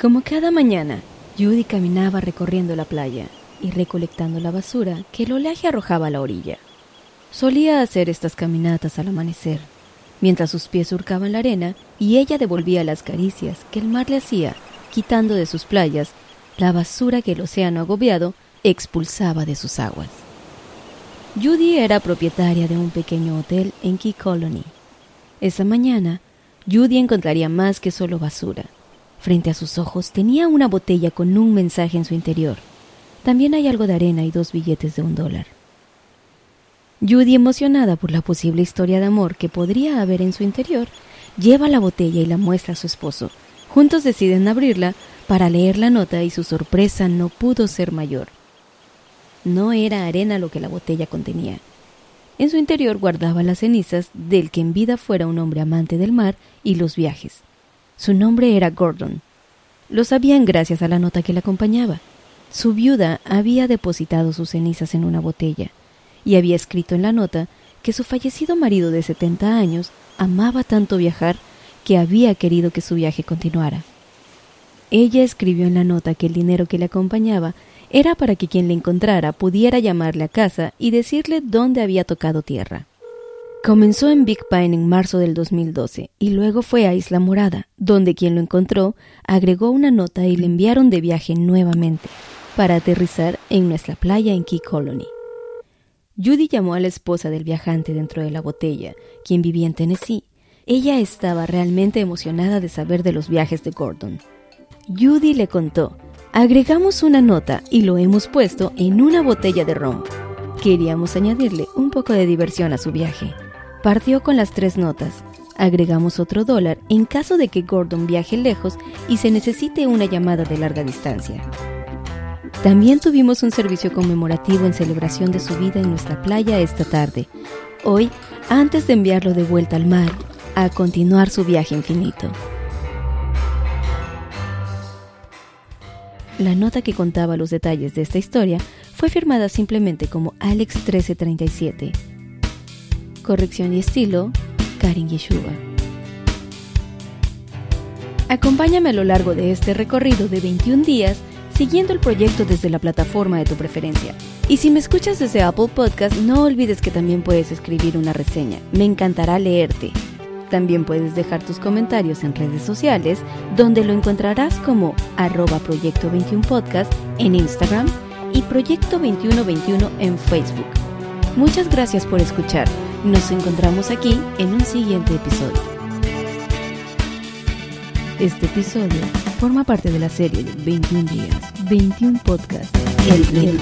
Como cada mañana, Judy caminaba recorriendo la playa y recolectando la basura que el oleaje arrojaba a la orilla. Solía hacer estas caminatas al amanecer, mientras sus pies surcaban la arena y ella devolvía las caricias que el mar le hacía, quitando de sus playas la basura que el océano agobiado expulsaba de sus aguas. Judy era propietaria de un pequeño hotel en Key Colony. Esa mañana, Judy encontraría más que solo basura Frente a sus ojos tenía una botella con un mensaje en su interior. También hay algo de arena y dos billetes de un dólar. Judy, emocionada por la posible historia de amor que podría haber en su interior, lleva la botella y la muestra a su esposo. Juntos deciden abrirla para leer la nota y su sorpresa no pudo ser mayor. No era arena lo que la botella contenía. En su interior guardaba las cenizas del que en vida fuera un hombre amante del mar y los viajes. Su nombre era Gordon. Lo sabían gracias a la nota que le acompañaba. Su viuda había depositado sus cenizas en una botella y había escrito en la nota que su fallecido marido de 70 años amaba tanto viajar que había querido que su viaje continuara. Ella escribió en la nota que el dinero que le acompañaba era para que quien le encontrara pudiera llamarle a casa y decirle dónde había tocado tierra. Comenzó en Big Pine en marzo del 2012 y luego fue a Isla Morada, donde quien lo encontró agregó una nota y le enviaron de viaje nuevamente para aterrizar en nuestra playa en Key Colony. Judy llamó a la esposa del viajante dentro de la botella, quien vivía en Tennessee. Ella estaba realmente emocionada de saber de los viajes de Gordon. Judy le contó, agregamos una nota y lo hemos puesto en una botella de ron. Queríamos añadirle un poco de diversión a su viaje. Partió con las tres notas. Agregamos otro dólar en caso de que Gordon viaje lejos y se necesite una llamada de larga distancia. También tuvimos un servicio conmemorativo en celebración de su vida en nuestra playa esta tarde. Hoy, antes de enviarlo de vuelta al mar, a continuar su viaje infinito. La nota que contaba los detalles de esta historia fue firmada simplemente como Alex 1337 corrección y estilo, Karin Yeshua. Acompáñame a lo largo de este recorrido de 21 días siguiendo el proyecto desde la plataforma de tu preferencia. Y si me escuchas desde Apple Podcast, no olvides que también puedes escribir una reseña. Me encantará leerte. También puedes dejar tus comentarios en redes sociales, donde lo encontrarás como arroba proyecto 21 podcast en Instagram y proyecto 2121 en Facebook. Muchas gracias por escuchar. Nos encontramos aquí en un siguiente episodio. Este episodio forma parte de la serie de 21 días, 21 podcasts. El, el,